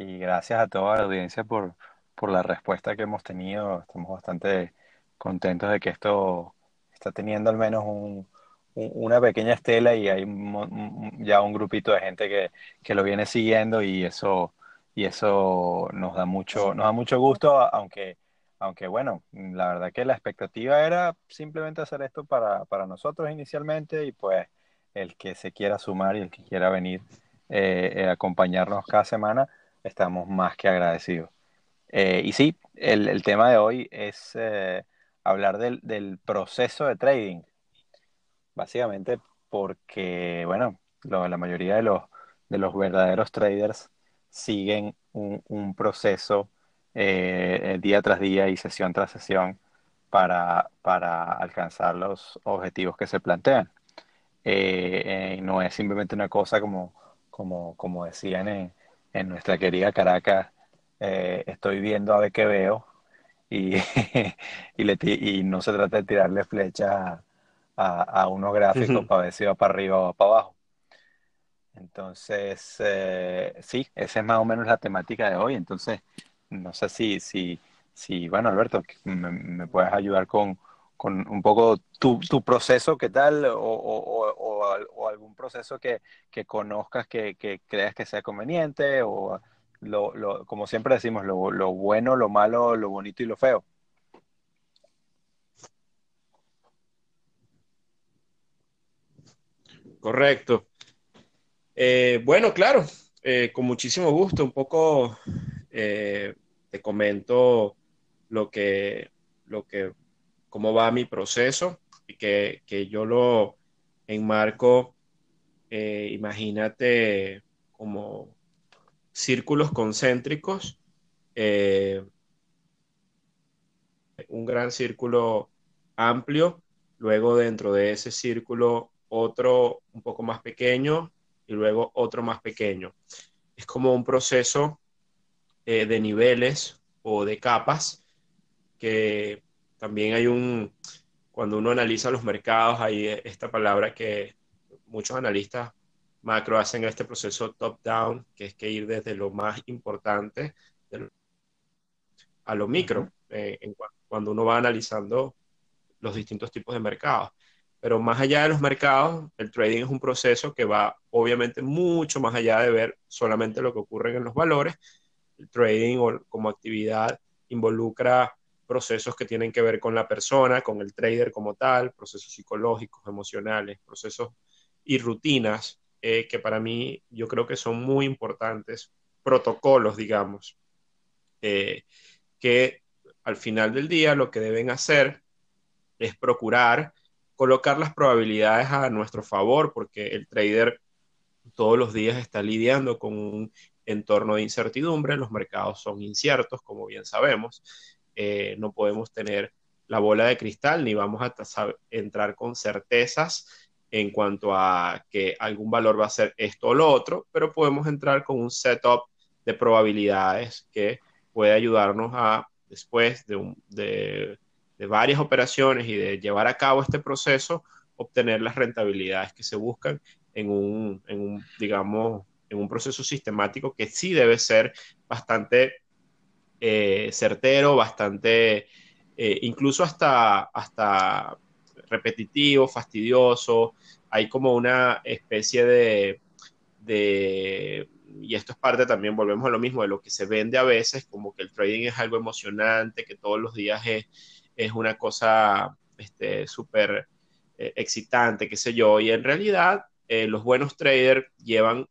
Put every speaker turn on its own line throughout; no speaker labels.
y gracias a toda la audiencia por, por la respuesta que hemos tenido. Estamos bastante contentos de que esto está teniendo al menos un, una pequeña estela y hay ya un grupito de gente que, que, lo viene siguiendo y eso, y eso nos da mucho, nos da mucho gusto, aunque, aunque bueno, la verdad que la expectativa era simplemente hacer esto para, para nosotros inicialmente y pues el que se quiera sumar y el que quiera venir eh, eh acompañarnos cada semana, estamos más que agradecidos. Eh, y sí, el, el, tema de hoy es eh, hablar del, del, proceso de trading. Básicamente porque, bueno, lo, la mayoría de los, de los verdaderos traders siguen un, un proceso eh, día tras día y sesión tras sesión para, para alcanzar los objetivos que se plantean. no es simplemente una cosa como, como, como decían en, en nuestra querida Caracas, eh, estoy viendo a ver qué veo y, y, le y, no se trata de tirarle flecha a, a unos gráficos para ver si va para arriba o para abajo. Entonces, eh, sí, esa es más o menos la temática de hoy. Entonces, no sé si, si, si bueno, Alberto, me, me puedes ayudar con, con un poco tu, tu, proceso, ¿qué tal? O, o, algún proceso que, que conozcas que, que, creas que sea conveniente, o lo, lo, como siempre decimos, lo, lo, bueno, lo malo, lo bonito y lo feo.
Correcto. Eh, bueno, claro, eh, con muchísimo gusto, un poco eh, te comento lo que, lo que cómo va mi proceso y que, que yo lo enmarco, eh, imagínate como círculos concéntricos, eh, un gran círculo amplio, luego dentro de ese círculo otro un poco más pequeño y luego otro más pequeño. Es como un proceso eh, de niveles o de capas que también hay un, cuando uno analiza los mercados, hay esta palabra que muchos analistas macro hacen este proceso top-down, que es que ir desde lo más importante a lo micro, eh, en, cuando uno va analizando los distintos tipos de mercados. Pero más allá de los mercados, el trading es un proceso que va obviamente mucho más allá de ver solamente lo que ocurre en los valores. El trading como actividad involucra procesos que tienen que ver con la persona, con el trader como tal, procesos psicológicos, emocionales, procesos y rutinas eh, que para mí yo creo que son muy importantes, protocolos, digamos, eh, que al final del día lo que deben hacer es procurar colocar las probabilidades a nuestro favor, porque el trader todos los días está lidiando con un entorno de incertidumbre, los mercados son inciertos, como bien sabemos, eh, no podemos tener la bola de cristal ni vamos a entrar con certezas en cuanto a que algún valor va a ser esto o lo otro, pero podemos entrar con un setup de probabilidades que puede ayudarnos a, después de, varias operaciones y de llevar a cabo este proceso, obtener las rentabilidades que se buscan en un, en un, digamos, en un proceso sistemático que sí debe ser bastante eh, certero, bastante, eh, incluso hasta, hasta repetitivo, fastidioso. Hay como una especie de, de, y esto es parte también, volvemos a lo mismo, de lo que se vende a veces, como que el trading es algo emocionante, que todos los días es, es una cosa este, súper eh, excitante, qué sé yo, y en realidad los buenos traders llevan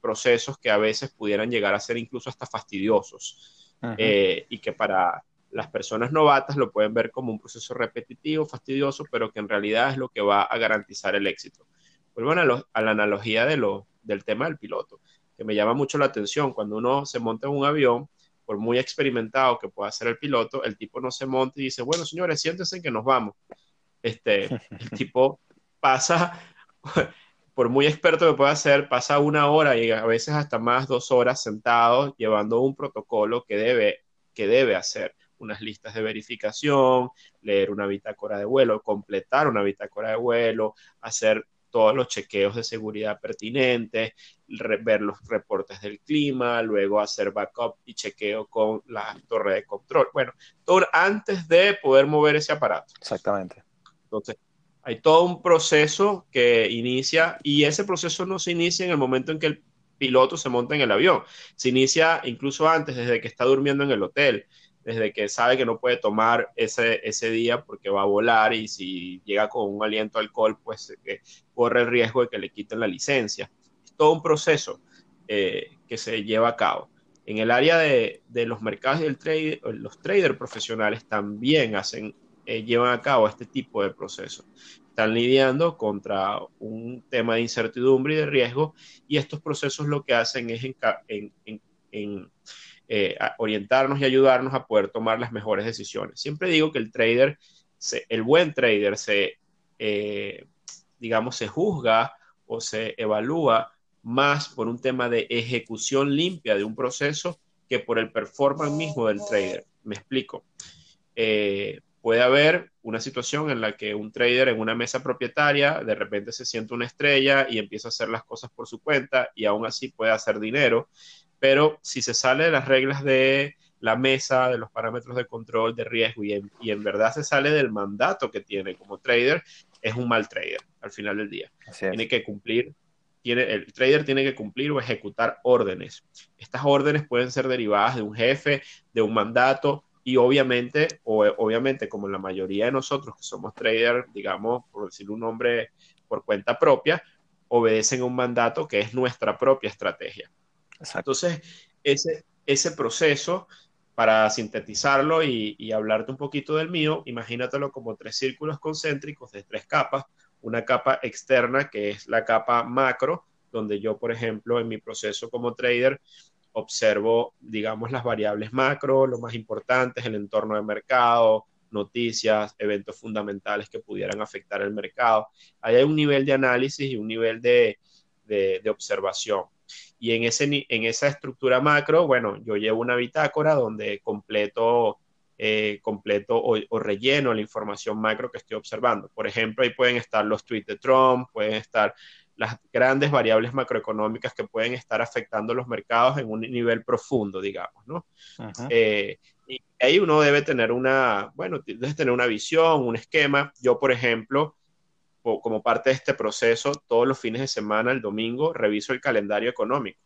procesos que a veces pudieran llegar a ser incluso hasta fastidiosos. Eh, y que para las personas novatas lo pueden ver como un proceso repetitivo, fastidioso, pero que en realidad es lo que va a garantizar el éxito. Vuelvo a, la analogía de lo, del tema del piloto, que me llama mucho la atención. Cuando uno se monta en un avión, por muy experimentado que pueda ser el piloto, el tipo no se monta y dice, bueno, señores, siéntense que nos vamos. Este, el tipo pasa, por muy experto que pueda ser, pasa una hora y a veces hasta más dos horas sentado llevando un protocolo que debe, que debe hacer unas listas de verificación, leer una bitácora de vuelo, completar una bitácora de vuelo, hacer todos los chequeos de seguridad pertinentes, ver los reportes del clima, luego hacer backup y chequeo con la torre de control. Bueno, todo antes de poder mover ese aparato.
Exactamente.
Entonces, hay todo un proceso que inicia y ese proceso no se inicia en el momento en que el piloto se monta en el avión, se inicia incluso antes, desde que está durmiendo en el hotel, desde que sabe que no puede tomar ese, ese día porque va a volar y si llega con un aliento alcohol, pues eh, corre el riesgo de que le quiten la licencia. Es todo un proceso eh, que se lleva a cabo. En el área de, de los mercados y el trade, los traders profesionales también hacen, eh, llevan a cabo este tipo de procesos. Están lidiando contra un tema de incertidumbre y de riesgo y estos procesos lo que hacen es eh, orientarnos y ayudarnos a poder tomar las mejores decisiones. Siempre digo que el trader, el buen trader se, eh, digamos, se juzga o se evalúa más por un tema de ejecución limpia de un proceso que por el performance mismo del trader. Me explico. Puede haber una situación en la que un trader en una mesa propietaria de repente se siente una estrella y empieza a hacer las cosas por su cuenta y aún así puede hacer dinero pero si se sale de las reglas de la mesa, de los parámetros de control de riesgo y en, verdad se sale del mandato que tiene como trader, es un mal trader al final del día. Tiene que cumplir, tiene, el trader tiene que cumplir o ejecutar órdenes. Estas órdenes pueden ser derivadas de un jefe, de un mandato y obviamente, o obviamente como la mayoría de nosotros que somos traders, digamos, por decir un nombre por cuenta propia, obedecen a un mandato que es nuestra propia estrategia. Entonces, ese, ese proceso, para sintetizarlo y, hablarte un poquito del mío, imagínatelo como tres círculos concéntricos de tres capas. Una capa externa, que es la capa macro, donde yo, por ejemplo, en mi proceso como trader, observo, digamos, las variables macro, lo más importante es el entorno de mercado, noticias, eventos fundamentales que pudieran afectar el mercado. Ahí hay un nivel de análisis y un nivel de, de observación. Y en, ese, en esa estructura macro, bueno, yo llevo una bitácora donde completo, eh, completo o, relleno la información macro que estoy observando. Por ejemplo, ahí pueden estar los tweets de Trump, pueden estar las grandes variables macroeconómicas que pueden estar afectando los mercados en un nivel profundo, digamos, ¿no? Eh, y ahí uno debe tener una, bueno, debe tener una visión, un esquema. Yo, por ejemplo, como parte de este proceso, todos los fines de semana, el domingo, reviso el calendario económico,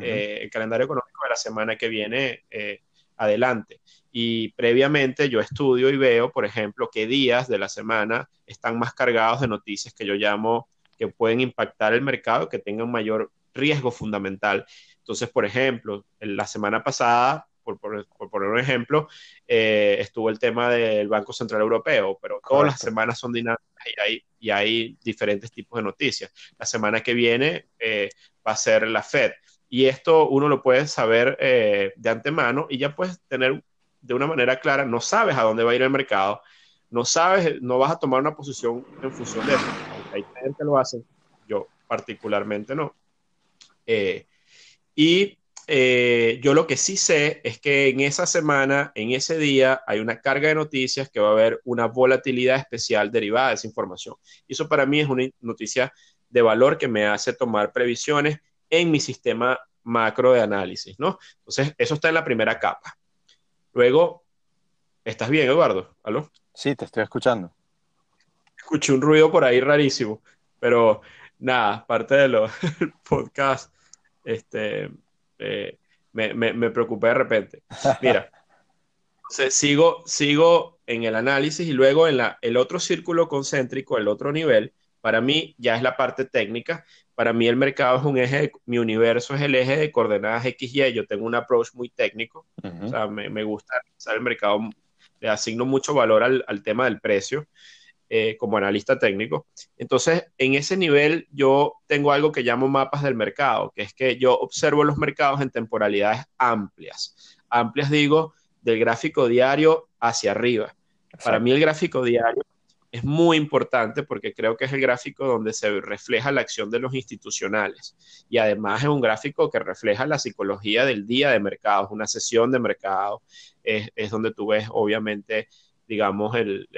eh, el calendario económico de la semana que viene eh, adelante. Y previamente yo estudio y veo, por ejemplo, qué días de la semana están más cargados de noticias que yo llamo que pueden impactar el mercado, que tengan mayor riesgo fundamental. Entonces, por ejemplo, la semana pasada por, poner un ejemplo, eh, estuvo el tema del Banco Central Europeo, pero todas las semanas son dinámicas y hay, y hay diferentes tipos de noticias. La semana que viene eh, va a ser la Fed. Y esto uno lo puede saber eh, de antemano y ya puedes tener de una manera clara, no sabes a dónde va a ir el mercado, no sabes, no vas a tomar una posición en función de eso. Hay gente que lo hacen, yo particularmente no. y eh, yo lo que sí sé es que en esa semana, en ese día, hay una carga de noticias que va a haber una volatilidad especial derivada de esa información. Eso para mí es una noticia de valor que me hace tomar previsiones en mi sistema macro de análisis, ¿no? Entonces, eso está en la primera capa. Luego, ¿estás bien, Eduardo? ¿Aló?
Sí, te estoy escuchando.
Escuché un ruido por ahí rarísimo, pero nada, parte de los podcast, este, eh, me, me, preocupé de repente. Mira, sigo, sigo en el análisis y luego en la, el otro círculo concéntrico, el otro nivel, para mí ya es la parte técnica. Para mí el mercado es un eje, mi universo es el eje de coordenadas X y Y. Yo tengo un approach muy técnico. O sea, me, me gusta el mercado, le asigno mucho valor al, al tema del precio. Eh, como analista técnico. Entonces, en ese nivel yo tengo algo que llamo mapas del mercado, que es que yo observo los mercados en temporalidades amplias. amplias digo, del gráfico diario hacia arriba. Para mí el gráfico diario es muy importante porque creo que es el gráfico donde se refleja la acción de los institucionales y además es un gráfico que refleja la psicología del día de mercado, es una sesión de mercado, es, donde tú ves obviamente, digamos, el,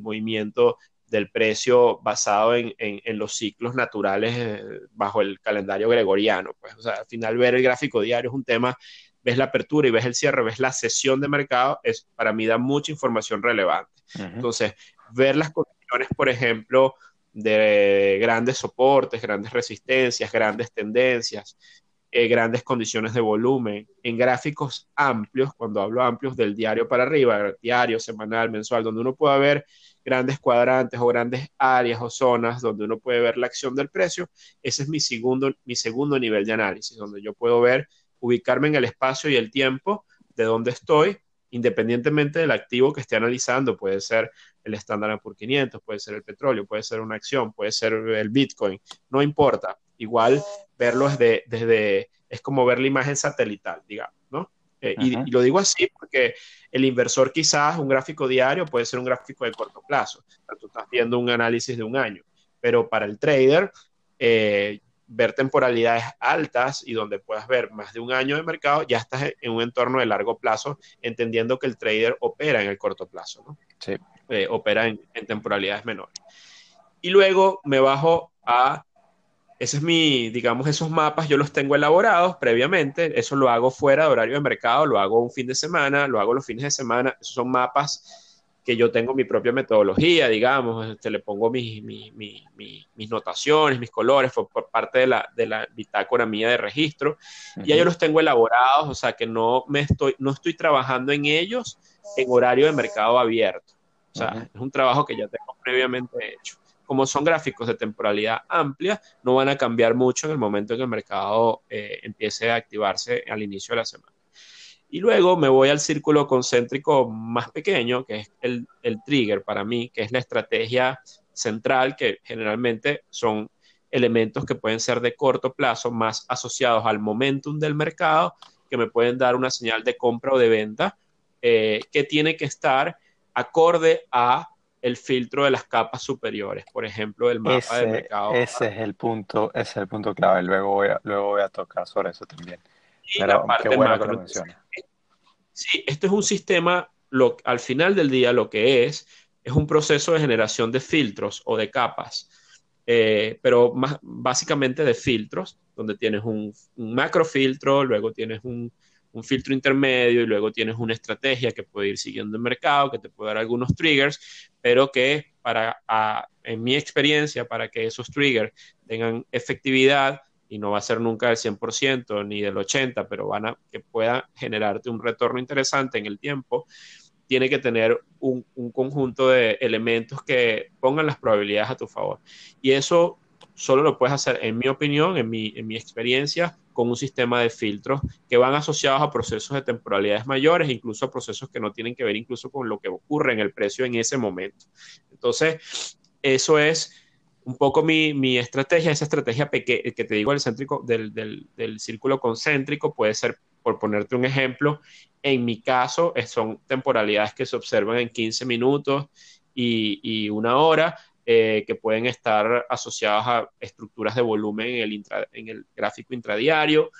movimiento del precio basado en, los ciclos naturales eh, bajo el calendario gregoriano. Pues, o sea, al final ver el gráfico diario es un tema ves la apertura y ves el cierre, ves la sesión de mercado, es, para mí da mucha información relevante. Entonces, ver las condiciones, por ejemplo, de grandes soportes, grandes resistencias, grandes tendencias, eh, grandes condiciones de volumen, en gráficos amplios, cuando hablo amplios del diario para arriba, diario, semanal, mensual, donde uno pueda ver grandes cuadrantes o grandes áreas o zonas donde uno puede ver la acción del precio, ese es mi segundo, mi segundo nivel de análisis, donde yo puedo ver, ubicarme en el espacio y el tiempo de donde estoy, independientemente del activo que esté analizando, puede ser el estándar por 500, puede ser el petróleo, puede ser una acción, puede ser el Bitcoin, no importa. Igual verlo desde, desde es como ver la imagen satelital, digamos, ¿no? Eh, y, lo digo así porque el inversor quizás un gráfico diario puede ser un gráfico de corto plazo, tú estás viendo un análisis de un año, pero para el trader, eh, ver temporalidades altas y donde puedas ver más de un año de mercado, ya estás en un entorno de largo plazo, entendiendo que el trader opera en el corto plazo, ¿no?
Sí.
Eh, opera en, temporalidades menores. Y luego me bajo a, ese es mi, digamos, esos mapas yo los tengo elaborados previamente, eso lo hago fuera de horario de mercado, lo hago un fin de semana, lo hago los fines de semana, esos son mapas que yo tengo mi propia metodología, digamos, este, le pongo mis, mis, notaciones, mis colores, por, parte de la, de la bitácora mía de registro, y ya yo los tengo elaborados, o sea que no, me estoy, no estoy trabajando en ellos en horario de mercado abierto. O sea, es un trabajo que ya tengo previamente hecho. Como son gráficos de temporalidad amplia, no van a cambiar mucho en el momento en que el mercado eh, empiece a activarse al inicio de la semana. Y luego me voy al círculo concéntrico más pequeño, que es el, el trigger para mí, que es la estrategia central, que generalmente son elementos que pueden ser de corto plazo, más asociados al momentum del mercado, que me pueden dar una señal de compra o de venta, eh, que tiene que estar acorde a el filtro de las capas superiores, por ejemplo, el mapa de mercado.
Ese es el punto, ese es el punto clave. Luego voy a, luego voy a tocar sobre eso también. Pero qué bueno que lo mencionas.
Sí, esto es un sistema, lo, al final del día lo que es, es un proceso de generación de filtros o de capas, eh, pero más, básicamente de filtros, donde tienes un, un macro filtro, luego tienes un, un filtro intermedio y luego tienes una estrategia que puede ir siguiendo el mercado, que te puede dar algunos triggers, pero que para, en mi experiencia, para que esos triggers tengan efectividad, y no va a ser nunca del 100% ni del 80%, pero van a que pueda generarte un retorno interesante en el tiempo, tiene que tener un, un conjunto de elementos que pongan las probabilidades a tu favor. Y eso solo lo puedes hacer, en mi opinión, en mi, en mi experiencia, con un sistema de filtros que van asociados a procesos de temporalidades mayores, incluso a procesos que no tienen que ver incluso con lo que ocurre en el precio en ese momento. Entonces, eso es un poco mi, mi estrategia, esa estrategia que te digo del, céntrico, del, del, del, círculo concéntrico puede ser, por ponerte un ejemplo, en mi caso son temporalidades que se observan en 15 minutos y, y una hora, eh, que pueden estar asociados a estructuras de volumen en el, en el gráfico intradiario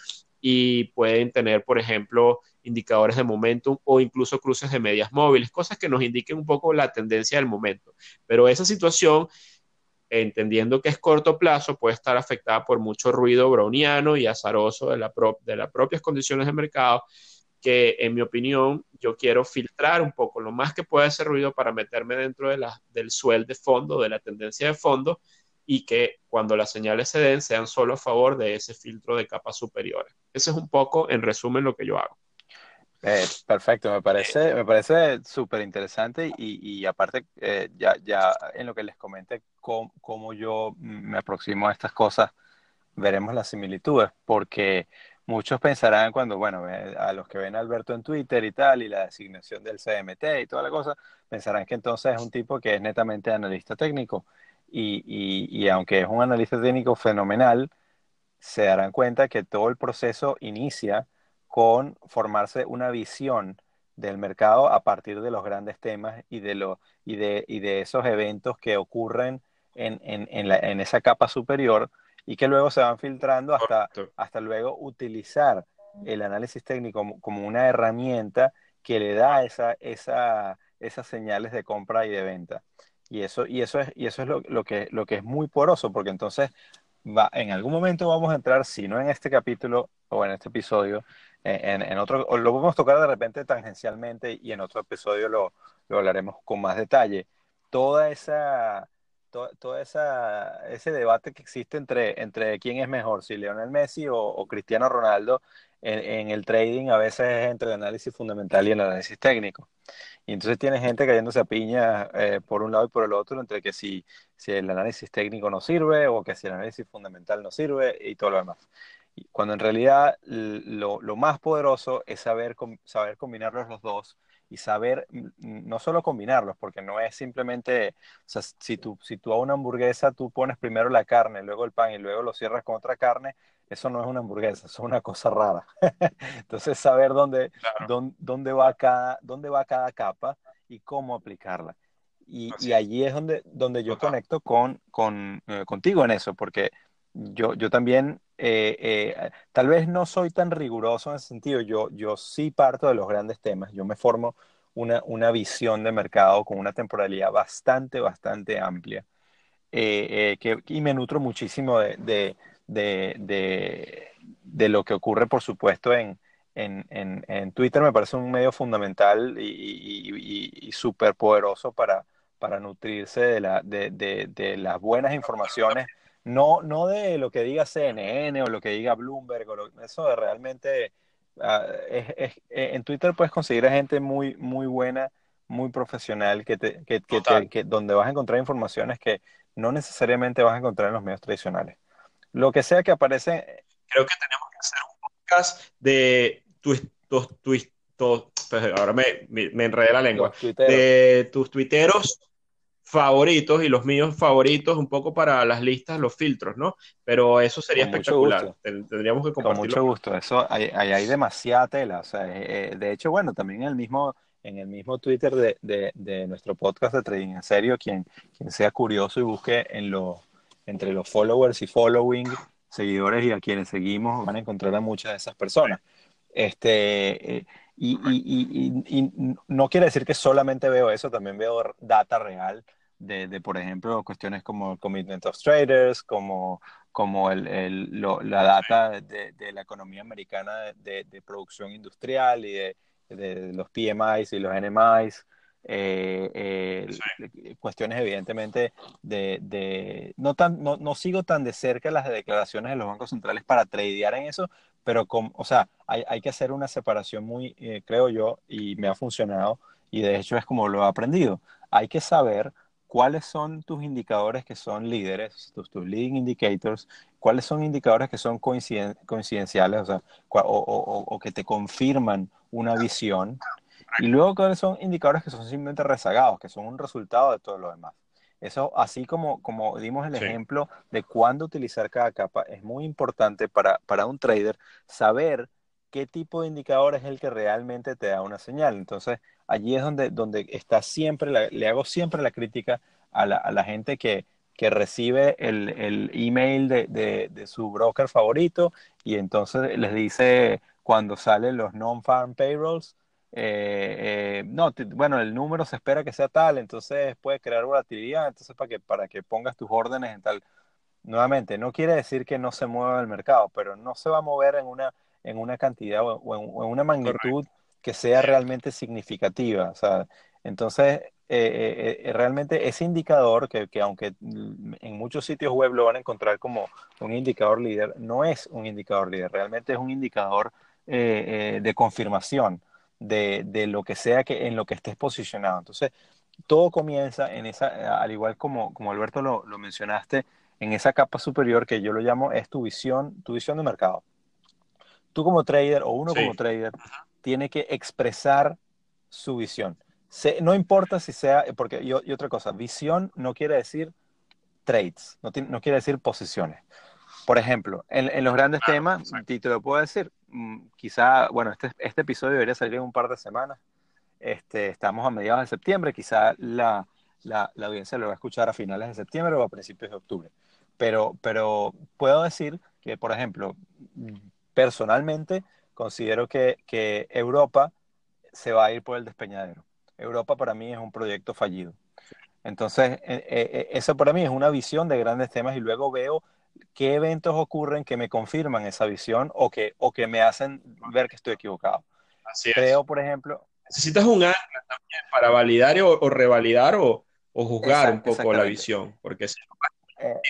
y pueden tener, por ejemplo, indicadores de momentum o incluso cruces de medias móviles, cosas que nos indiquen un poco la tendencia del momento. Pero esa situación, entendiendo que es corto plazo, puede estar afectada por mucho ruido browniano y azaroso de las propias condiciones de mercado que en mi opinión yo quiero filtrar un poco lo más que pueda ese ruido para meterme dentro de la, del suel de fondo, de la tendencia de fondo y que cuando las señales se den sean solo a favor de ese filtro de capas superiores. Ese es un poco en resumen lo que yo hago.
Eh, perfecto, me parece, me parece súper interesante y, y aparte eh, ya, ya en lo que les comenté cómo, cómo, yo me aproximo a estas cosas, veremos las similitudes, porque muchos pensarán cuando, bueno, a los que ven a Alberto en Twitter y tal, y la designación del CMT y toda la cosa, pensarán que entonces es un tipo que es netamente analista técnico. Y, y, aunque es un analista técnico fenomenal, se darán cuenta que todo el proceso inicia con formarse una visión del mercado a partir de los grandes temas y de, lo, y de, y de esos eventos que ocurren en, en, en, la, en, esa capa superior y que luego se van filtrando hasta, hasta luego utilizar el análisis técnico como, como, una herramienta que le da esa, esa, esas señales de compra y de venta. Y eso, y eso es, y eso es lo, lo, que, lo que es muy poroso, porque entonces va, en algún momento vamos a entrar, si no en este capítulo o en este episodio, en, en otro, o lo podemos tocar de repente tangencialmente y en otro episodio lo, lo hablaremos con más detalle. Toda esa, todo, todo esa, ese debate que existe entre, entre quién es mejor, si Lionel Messi o, o Cristiano Ronaldo en, en, el trading, a veces es entre el análisis fundamental y el análisis técnico. Y entonces tiene gente cayéndose a piña eh, por un lado y por el otro, entre que si, si el análisis técnico no sirve o que si el análisis fundamental no sirve y todo lo demás. Cuando en realidad lo, lo más poderoso es saber, saber combinarlos los dos y saber no solo combinarlos, porque no es simplemente, o sea, si tú, si tú a una hamburguesa tú pones primero la carne, luego el pan y luego lo cierras con otra carne, eso no es una hamburguesa, eso es una cosa rara. Entonces, saber dónde, claro. dónde, dónde, va cada, dónde va cada capa y cómo aplicarla. Y, y allí es donde, donde yo conecto con, con eh, contigo en eso, porque yo, yo también, eh, eh, tal vez no soy tan riguroso en ese sentido, yo, yo sí parto de los grandes temas, yo me formo una, una visión de mercado con una temporalidad bastante, bastante amplia, eh, que, y me nutro muchísimo de, de, de, de, lo que ocurre, por supuesto, en, en, en, en, Twitter. Me parece un medio fundamental y, y, súper poderoso para, para nutrirse de, la, de, de, las buenas informaciones no, no de lo que diga CNN o lo que diga Bloomberg, o lo, eso de realmente uh, es, es, eh, en Twitter puedes conseguir a gente muy, muy buena, muy profesional, que te, que, que, te, que, donde vas a encontrar informaciones que no necesariamente vas a encontrar en los medios tradicionales. Lo que sea que aparece...
Creo que tenemos que hacer un podcast de tus, tus, tus, tus pues ahora me, me, me enredé la lengua, de tus tuiteros favoritos y los míos favoritos un poco para las listas, los filtros, ¿no? Pero eso sería
Con
espectacular. Tendríamos que compartirlo.
Con mucho gusto. Eso hay, hay, hay demasiada tela. O sea, eh, de hecho, bueno, también en el mismo, en el mismo Twitter de, de, de, nuestro podcast de Trading en Serio, quien, quien sea curioso y busque en los, entre los followers y following, seguidores y a quienes seguimos, van a encontrar a muchas de esas personas. Este, eh, y, y, y, y, no quiere decir que solamente veo eso, también veo data real de, de, por ejemplo, cuestiones como el Commitment of Traders, como, como el, el, lo, la data de, de, la economía americana de, de producción industrial y de, los PMIs y los NMIs. Eh, eh, sí. cuestiones evidentemente de, de no, tan, no, no, sigo tan de cerca las declaraciones de los bancos centrales para tradear en eso, pero con, o sea, hay, hay que hacer una separación muy, eh, creo yo, y me ha funcionado, y de hecho es como lo he aprendido. Hay que saber cuáles son tus indicadores que son líderes, tus, tus leading indicators, cuáles son indicadores que son coinciden, coincidenciales, o, sea, o, o, o, que te confirman una visión, y luego cuáles son indicadores que son simplemente rezagados, que son un resultado de todo lo demás. Eso, así como, como dimos el sí. ejemplo de cuándo utilizar cada capa, es muy importante para, para un trader saber qué tipo de indicador es el que realmente te da una señal. Entonces, allí es donde, donde está siempre, la, le hago siempre la crítica a la, a la gente que, que recibe el, el email de, de, su broker favorito y entonces les dice cuando salen los non-farm payrolls, eh, eh, no, bueno, el número se espera que sea tal, entonces puede crear volatilidad, entonces para que, para que pongas tus órdenes en tal. Nuevamente, no quiere decir que no se mueva el mercado, pero no se va a mover en una, en una cantidad o en, o en una magnitud Correcto que sea realmente significativa. O sea, entonces, eh, eh, realmente ese indicador, que, que, aunque en muchos sitios web lo van a encontrar como un indicador líder, no es un indicador líder, realmente es un indicador eh, de confirmación de, de, lo que sea que en lo que estés posicionado. Entonces, todo comienza en esa, al igual como, como Alberto lo, lo mencionaste, en esa capa superior que yo lo llamo es tu visión, tu visión de mercado. Tú como trader o uno sí. como trader tiene que expresar su visión. Se, no importa si sea, porque y, otra cosa, visión no quiere decir trades, no, no quiere decir posiciones. por ejemplo, en, los grandes temas, te lo puedo decir, mm, quizá, bueno, este, este episodio debería salir en un par de semanas. Este, estamos a mediados de septiembre, quizá la, la, la, audiencia lo va a escuchar a finales de septiembre o a principios de octubre. Pero, pero puedo decir que, por ejemplo, personalmente considero que, que Europa se va a ir por el despeñadero. Europa para mí es un proyecto fallido. Entonces, eh, eso para mí es una visión de grandes temas y luego veo qué eventos ocurren que me confirman esa visión o que, o que me hacen ver que estoy equivocado.
Así
Creo, por ejemplo...
Necesitas un ancla también para validar o, revalidar o, o juzgar un poco la visión, porque si no, eh,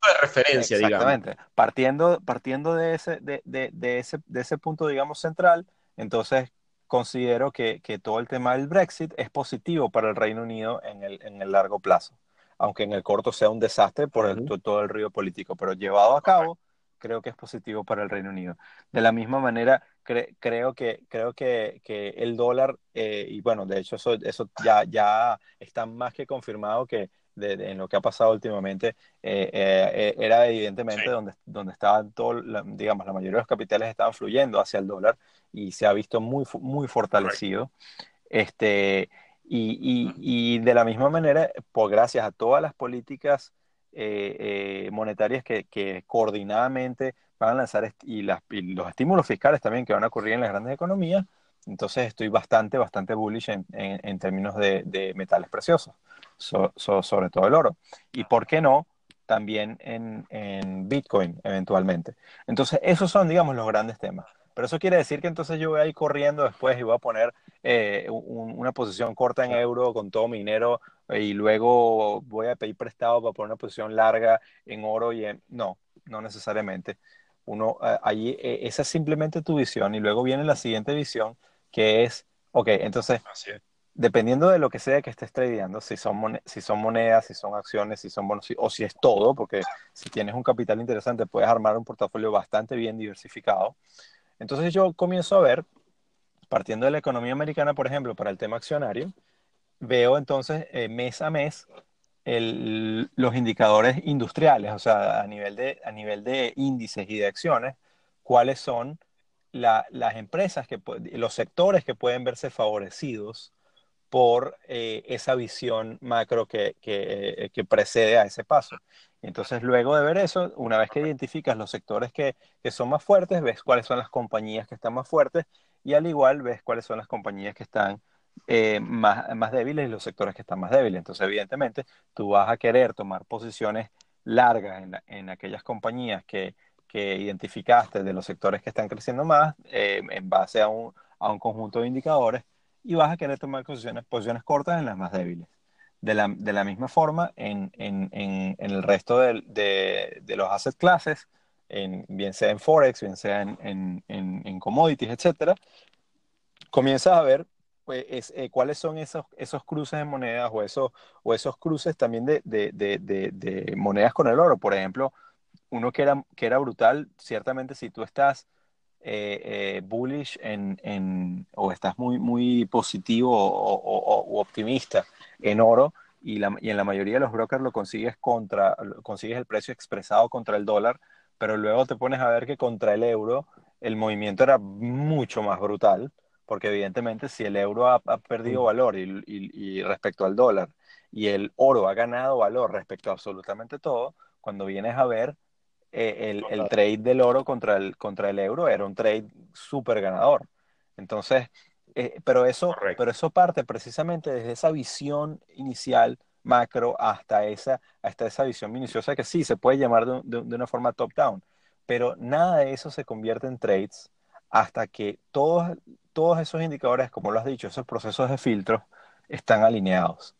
punto de referencia,
exactamente. Partiendo, partiendo de, ese, de, de, de, ese, de ese punto, digamos, central, entonces considero que, que, todo el tema del Brexit es positivo para el Reino Unido en el, en el largo plazo aunque en el corto sea un desastre por el, todo el río político, pero llevado a cabo, creo que es positivo para el Reino Unido. De la misma manera, creo que, creo que, que el dólar, eh, y bueno, de hecho eso, eso ya, ya está más que confirmado que de, en lo que ha pasado últimamente, eh, eh, era evidentemente donde, donde estaban todos, digamos, la mayoría de los capitales estaban fluyendo hacia el dólar y se ha visto muy, muy fortalecido. Este, y, y, de la misma manera, por gracias a todas las políticas eh, eh, monetarias que, que, coordinadamente van a lanzar y, las, los estímulos fiscales también que van a ocurrir en las grandes economías, entonces estoy bastante, bastante bullish en, en, términos de, de, metales preciosos, sobre todo el oro. Y por qué no, también en, en Bitcoin eventualmente. Entonces, esos son, digamos, los grandes temas. Pero eso quiere decir que entonces yo voy a ir corriendo después y voy a poner eh, una posición corta en euro con todo mi dinero eh, y luego voy a pedir prestado para poner una posición larga en oro y en... No, no necesariamente. Uno, allí, eh, esa es simplemente tu visión y luego viene la siguiente visión que es, ok, entonces, dependiendo de lo que sea que estés tradeando, si son, si son monedas, si son acciones, si son bonos, o si es todo, porque si tienes un capital interesante puedes armar un portafolio bastante bien diversificado. Entonces yo comienzo a ver, partiendo de la economía americana, por ejemplo, para el tema accionario, veo entonces eh, mes a mes los indicadores industriales, o sea, a nivel de, a nivel de índices y de acciones, cuáles son las empresas, que, los sectores que pueden verse favorecidos por eh, esa visión macro que, que, precede a ese paso. Entonces, luego de ver eso, una vez que identificas los sectores que, que, son más fuertes, ves cuáles son las compañías que están más fuertes y al igual ves cuáles son las compañías que están eh, más, más débiles y los sectores que están más débiles. Entonces, evidentemente, tú vas a querer tomar posiciones largas en, en aquellas compañías que, que, identificaste de los sectores que están creciendo más eh, en base a un, a un conjunto de indicadores y vas a querer tomar posiciones, posiciones cortas en las más débiles. De la, de la misma forma, en, en, en, el resto de, de, de, los asset classes, en, bien sea en Forex, bien sea en, commodities, etcétera, comienzas a ver pues, eh, cuáles son esos, esos cruces de monedas o esos, o esos cruces también de, de, monedas con el oro. Por ejemplo, uno que era, que era brutal, ciertamente si tú estás eh, eh, bullish en, en, o estás muy, muy positivo o, optimista en oro y, la, y, en la mayoría de los brokers lo consigues contra, consigues el precio expresado contra el dólar, pero luego te pones a ver que contra el euro el movimiento era mucho más brutal, porque evidentemente si el euro ha, perdido valor y, y, respecto al dólar y el oro ha ganado valor respecto a absolutamente todo, cuando vienes a ver eh, el, el, trade del oro contra el, contra el euro era un trade súper ganador. Entonces, eh, pero, eso, pero eso parte precisamente desde esa visión inicial macro hasta esa, hasta esa visión minuciosa que sí se puede llamar de, de, una forma top-down, pero nada de eso se convierte en trades hasta que todos, todos esos indicadores, como lo has dicho, esos procesos de filtro están alineados.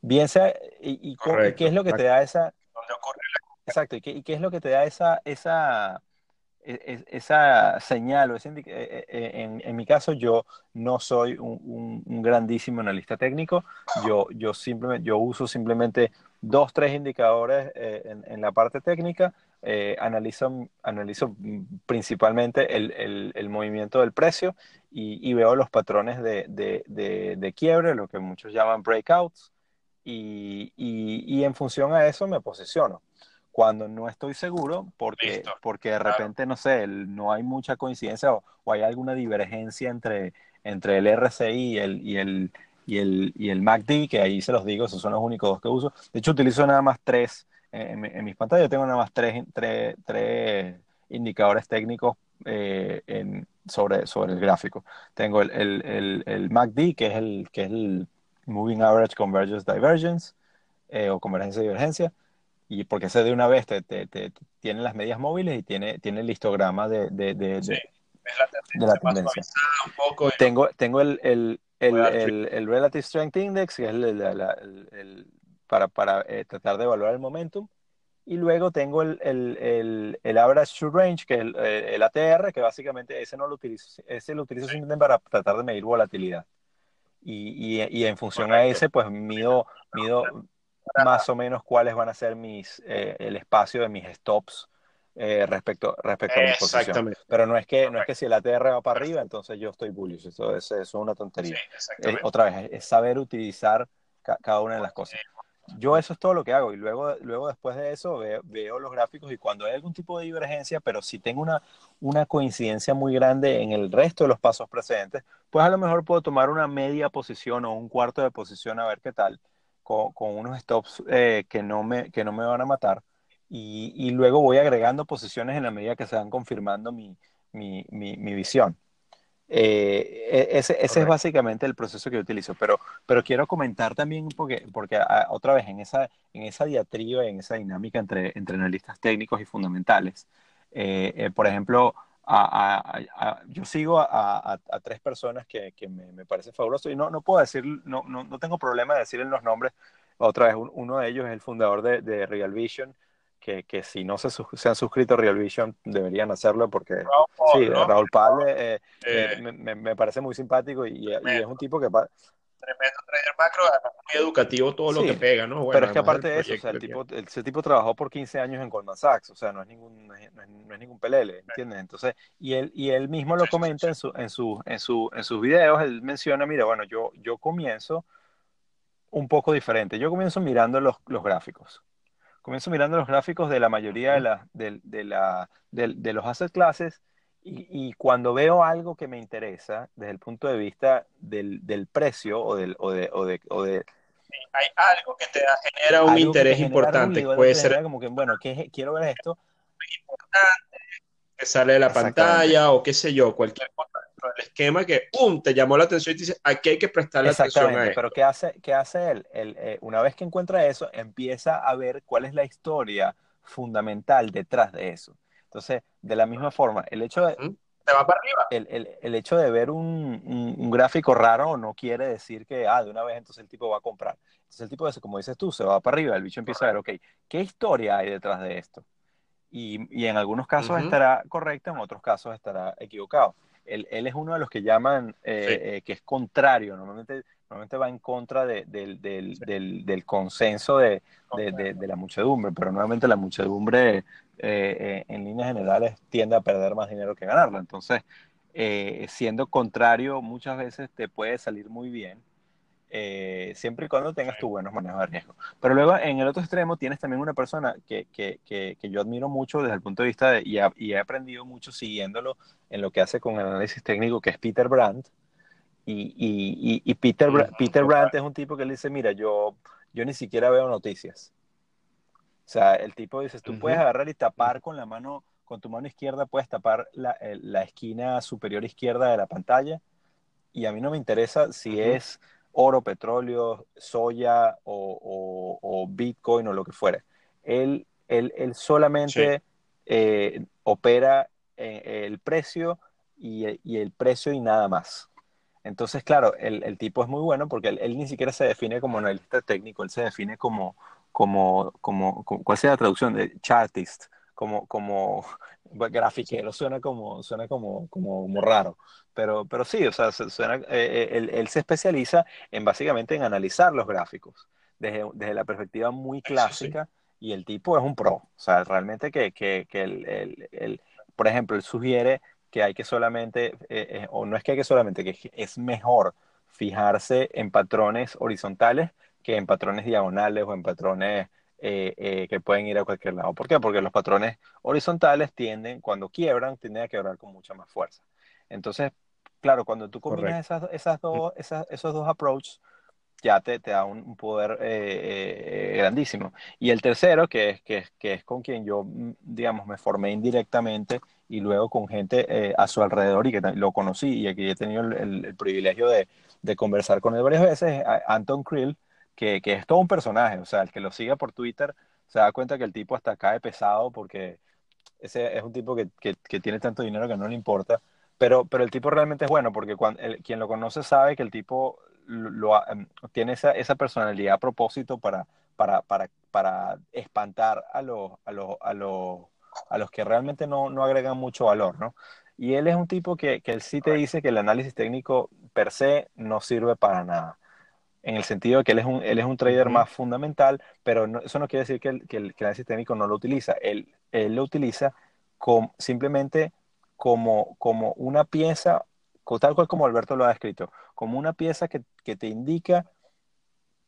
Bien sea, y, y ¿qué es lo que te da esa... Exacto, ¿Y qué, ¿y qué, es lo que te da esa, esa, e, e, esa señal? O ese e, en, en, mi caso, yo no soy un, un, grandísimo analista técnico, yo, yo, simplemente, yo uso simplemente dos, tres indicadores eh, en, en, la parte técnica, eh, analizo, analizo principalmente el, el, el, movimiento del precio y, y veo los patrones de, de, de, de, quiebre, lo que muchos llaman breakouts, y, y, y en función a eso me posiciono cuando no estoy seguro, porque, porque de repente, no sé, no hay mucha coincidencia o, hay alguna divergencia entre, entre el RCI y el, y el, y el, y el MACD, que ahí se los digo, esos son los únicos dos que uso. De hecho, utilizo nada más tres, en, en mis pantallas tengo nada más tres, tres, tres indicadores técnicos eh, en, sobre, sobre el gráfico. Tengo el, el, el, MACD, que es el, que es el Moving Average Convergence Divergence, eh, o convergencia divergencia, y porque ese de una vez te, te, tiene las medias móviles y tiene, tiene el histograma de, de, de, la tendencia. tengo, tengo el, el, el, el, Relative Strength Index, que es el, para, para eh, tratar de evaluar el momentum. Y luego tengo el, el, el, Average True Range, que es el, ATR, que básicamente ese no lo utilizo, ese lo utilizo simplemente para tratar de medir volatilidad. Y, y, y en función a ese, pues mido, mido más o menos cuáles van a ser mis, eh, el espacio de mis stops eh, respecto, respecto a mi posición. Pero no es, que, no es que si el ATR va para arriba, entonces yo estoy bullish. Eso, es, eso es una tontería. Eh, otra vez, es saber utilizar cada una de las cosas yo eso es todo lo que hago y luego, luego después de eso veo, los gráficos y cuando hay algún tipo de divergencia, pero si tengo una, una coincidencia muy grande en el resto de los pasos precedentes, pues a lo mejor puedo tomar una media posición o un cuarto de posición a ver qué tal, con, con unos stops eh, que, no me, que no me van a matar. Y, y, luego voy agregando posiciones en la medida que se van confirmando mi, mi, mi, mi visión. Eh, e, ese, ese es básicamente el proceso que yo utilizo, pero, pero quiero comentar también, porque, porque ah, otra vez en esa, en esa diatriba, en esa dinámica entre, entre analistas técnicos y fundamentales, eh, eh, por ejemplo, yo sigo a, tres personas que, que me, me, parece fabuloso y no, no puedo decir, no, no, no tengo problema de decir los nombres. Otra vez, uno de ellos es el fundador de, de Real Vision, que, que, si no se, se, han suscrito a Real Vision deberían hacerlo porque Raúl, sí, Raúl Pablo eh, eh, eh, me, me, parece muy simpático y, y, es un tipo que...
Tremendo trader macro, muy educativo todo lo que pega, ¿no?
Bueno, pero es que aparte de eso, o sea, el tipo, ese tipo trabajó por 15 años en Goldman Sachs, o sea, no es ningún, no es, no es ningún pelele, ¿entiendes? Entonces, y él, y él mismo lo comenta en, su, en, su, en, su, en sus videos, él menciona, mira, bueno, yo, yo comienzo un poco diferente, yo comienzo mirando los, los gráficos. Comienzo mirando los gráficos de la mayoría de, la, de, de, la, de, los asset classes y, y, cuando veo algo que me interesa desde el punto de vista del, del precio o, del, o, de, o, de, o de
hay algo que te genera un interés importante. Puede ser
como que, bueno, ¿qué, quiero ver esto.
Importante, que sale de la pantalla o qué sé yo, cualquier cosa el esquema que, ¡pum!, te llamó la atención y te dice, aquí hay que prestarle atención a
Pero ¿qué hace, qué hace él? Eh, una vez que encuentra eso, empieza a ver cuál es la historia fundamental detrás de eso. Entonces, de la misma forma, el hecho de...
Te va para arriba.
El, el, el hecho de ver un, un, gráfico raro no quiere decir que, ah, de una vez entonces el tipo va a comprar. Entonces el tipo, de, como dices tú, se va para arriba, el bicho empieza a ver, ok, ¿qué historia hay detrás de esto? Y, y en algunos casos estará correcto, en otros casos estará equivocado él, él, es uno de los que llaman eh, eh, que es contrario, normalmente, normalmente va en contra de, del, del, del, del, consenso de, de, la muchedumbre, pero nuevamente la muchedumbre eh, en líneas generales tiende a perder más dinero que ganarlo. Entonces, siendo contrario, muchas veces te puede salir muy bien eh, siempre y cuando tengas tu buenos manejos de riesgo. Pero luego en el otro extremo tienes también una persona que, que, que, yo admiro mucho desde el punto de vista de, y, y, he aprendido mucho siguiéndolo en lo que hace con el análisis técnico, que es Peter Brandt. Y, y, y Peter, Peter Brandt es un tipo que le dice, mira, yo, yo ni siquiera veo noticias. O sea, el tipo dice, tú puedes agarrar y tapar con la mano, con tu mano izquierda, puedes tapar la, la esquina superior izquierda de la pantalla. Y a mí no me interesa si es oro, petróleo, soya o, Bitcoin o lo que fuere. Él, él, él solamente eh, opera el precio y, el precio y nada más. Entonces, claro, el, tipo es muy bueno porque él, ni siquiera se define como analista técnico, él se define como, como, como, ¿cuál sea la traducción? De chartist, como, como grafiquero, suena como, suena como, como, como raro. Pero, pero sí, o sea, suena, eh, eh, él, él, se especializa en básicamente en analizar los gráficos desde, desde la perspectiva muy clásica y el tipo es un pro. O sea, realmente que, que, que el, el, por ejemplo, él sugiere que hay que solamente, eh, o no es que hay que solamente, que es mejor fijarse en patrones horizontales que en patrones diagonales o en patrones eh, eh, que pueden ir a cualquier lado. ¿Por qué? Porque los patrones horizontales tienden, cuando quiebran, tienden a quebrar con mucha más fuerza. Entonces, claro, cuando tú combinas esas, esas dos, esos dos approaches, ya te, te da un, poder eh, grandísimo. Y el tercero, que es, que, que es con quien yo, mm, digamos, me formé indirectamente y luego con gente a su alrededor y que lo conocí y aquí he tenido el, privilegio de, de, conversar con él varias veces, Anton Krill, que, que, es todo un personaje, o sea, el que lo siga por Twitter se da cuenta que el tipo hasta cae pesado porque ese es un tipo que, que, tiene tanto dinero que no le importa, pero, pero el tipo realmente es bueno porque cuando, quien lo conoce sabe que el tipo lo, em, tiene esa, esa, personalidad a propósito para, para, para, para espantar a los, a, los, a, los, a los que realmente no, no agregan mucho valor, ¿no? Y él es un tipo que, que él sí te dice que el análisis técnico per se no sirve para nada en el sentido de que él es un, él es un trader más fundamental, pero eso no quiere decir que el, que el, análisis técnico no lo utiliza. Él, él lo utiliza simplemente como, como una pieza, tal cual como Alberto lo ha escrito, como una pieza que, que te indica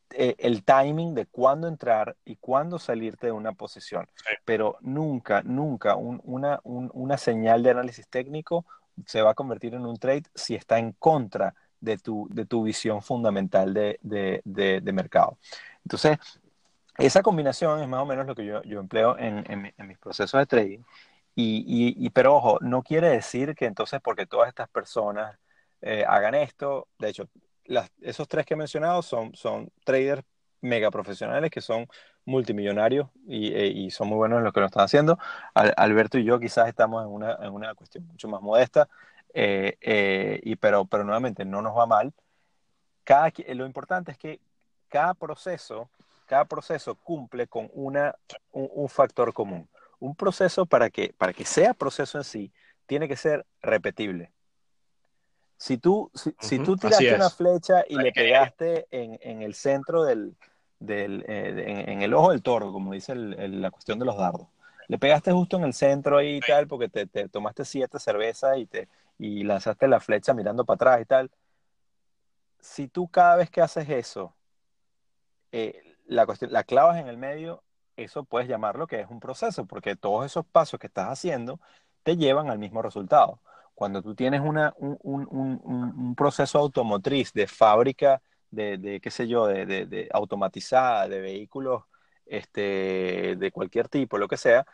eh, el timing de cuándo entrar y cuándo salirte de una posición. Pero nunca, nunca una, una señal de análisis técnico se va a convertir en un trade si está en contra de tu, de tu visión fundamental de, de, de, mercado. Entonces, esa combinación es más o menos lo que yo, yo empleo en, en, mis procesos de trading. Y, y, pero ojo, no quiere decir que entonces porque todas estas personas eh, hagan esto, de hecho, esos tres que he mencionado son, son traders mega profesionales que son multimillonarios y, eh, y, son muy buenos en lo que lo están haciendo. Alberto y yo quizás estamos en una, en una cuestión mucho más modesta, eh, eh, y pero, pero nuevamente no nos va mal. Cada, lo importante es que cada proceso, cada proceso cumple con una, un, factor común. Un proceso para que, para que sea proceso en sí, tiene que ser repetible. Si tú, si, tú tiraste una flecha y le pegaste en, en, el centro del, del eh, en, el ojo del toro, como dice la cuestión de los dardos, le pegaste justo en el centro ahí y tal, porque te, te tomaste siete cervezas y te, y lanzaste la flecha mirando para atrás y tal. Si tú cada vez que haces eso, eh, la, cuestión, la clavas en el medio, eso puedes llamarlo que es un proceso, porque todos esos pasos que estás haciendo te llevan al mismo resultado. Cuando tú tienes una, un, un, un, un proceso automotriz de fábrica, de, de qué sé yo, de, de, de, automatizada, de vehículos este, de cualquier tipo, lo que sea,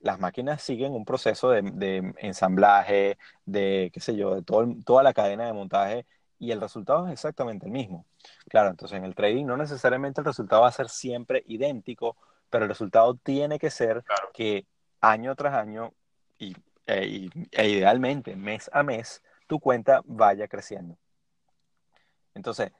las máquinas siguen un proceso de, ensamblaje, de, qué sé yo, de todo, toda la cadena de montaje y el resultado es exactamente el mismo. Claro, entonces en el trading no necesariamente el resultado va a ser siempre idéntico, pero el resultado tiene que ser que año tras año y, e, e, idealmente mes a mes tu cuenta vaya creciendo. Entonces.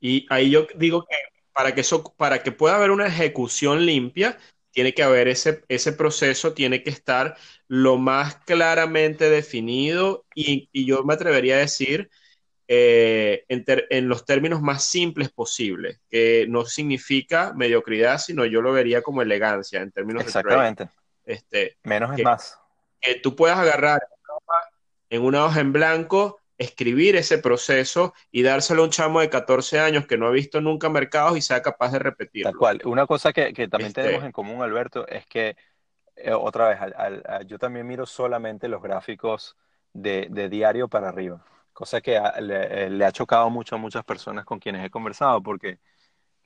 Y ahí yo digo que para que eso, para que pueda haber una ejecución limpia, tiene que haber ese, ese proceso, tiene que estar lo más claramente definido y, yo me atrevería a decir eh, en, los términos más simples posibles, que no significa mediocridad, sino yo lo vería como elegancia en términos
Exactamente.
Este,
Menos es más.
Que tú puedas agarrar en una hoja en blanco escribir ese proceso y dárselo a un chamo de 14 años que no ha visto nunca mercados y sea capaz de repetirlo.
Tal cual. Una cosa que, también este tenemos en común, Alberto, es que, eh, otra vez, yo también miro solamente los gráficos de, diario para arriba, cosa que le, le, ha chocado mucho a muchas personas con quienes he conversado, porque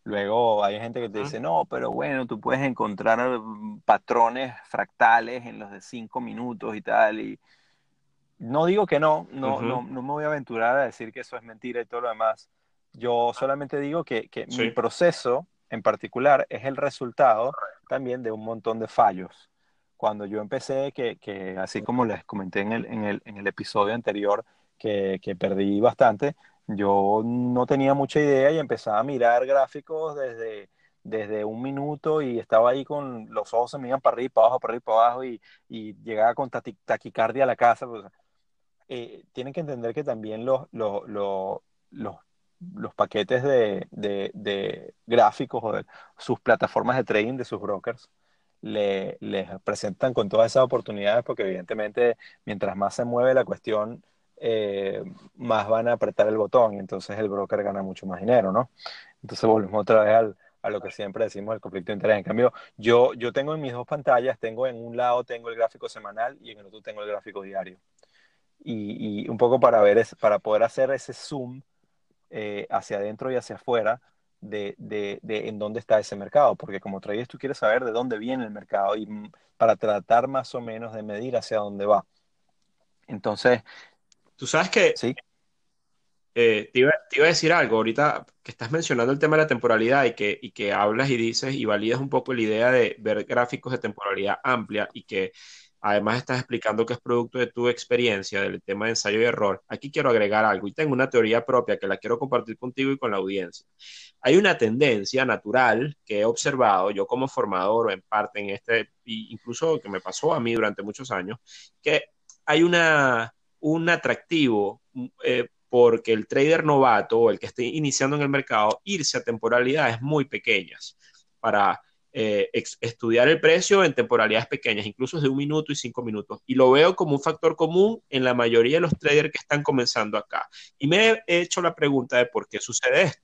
luego hay gente que te dice, no, pero bueno, tú puedes encontrar mm, patrones fractales en los de 5 minutos y tal, y no digo que no, no, no, no me voy a aventurar a decir que eso es mentira y todo lo demás. Yo solamente digo que, que mi proceso en particular es el resultado también de un montón de fallos. Cuando yo empecé, que, que así como les comenté en el, en el, en el episodio anterior, que, que, perdí bastante, yo no tenía mucha idea y empezaba a mirar gráficos desde, desde un minuto y estaba ahí con los ojos se me iban para arriba y para abajo, para arriba y para abajo y, y llegaba con taquicardia a la casa. Pues, eh, tienen que entender que también los, los, los, los, paquetes de, de, gráficos o de sus plataformas de trading de sus brokers le, les presentan con todas esas oportunidades porque evidentemente mientras más se mueve la cuestión, eh, más van a apretar el botón y entonces el broker gana mucho más dinero, ¿no? Entonces volvemos otra vez al, a lo que siempre decimos el conflicto de interés. En cambio, yo, yo tengo en mis dos pantallas, tengo en un lado tengo el gráfico semanal y en el otro tengo el gráfico diario. Y, y un poco para ver, para poder hacer ese zoom eh, hacia adentro y hacia afuera de, de, de, en dónde está ese mercado, porque como trader tú quieres saber de dónde viene el mercado y para tratar más o menos de medir hacia dónde va. Entonces,
tú sabes que
sí.
Eh, te, iba, a decir algo, ahorita que estás mencionando el tema de la temporalidad y que, y que hablas y dices y validas un poco la idea de ver gráficos de temporalidad amplia y que además estás explicando que es producto de tu experiencia del tema de ensayo y error. Aquí quiero agregar algo y tengo una teoría propia que la quiero compartir contigo y con la audiencia. Hay una tendencia natural que he observado yo como formador en parte en este, incluso que me pasó a mí durante muchos años, que hay una, un atractivo eh, porque el trader novato o el que esté iniciando en el mercado, irse a temporalidades muy pequeñas para eh, estudiar el precio en temporalidades pequeñas, incluso de un minuto y cinco minutos. Y lo veo como un factor común en la mayoría de los traders que están comenzando acá. Y me he hecho la pregunta de por qué sucede esto.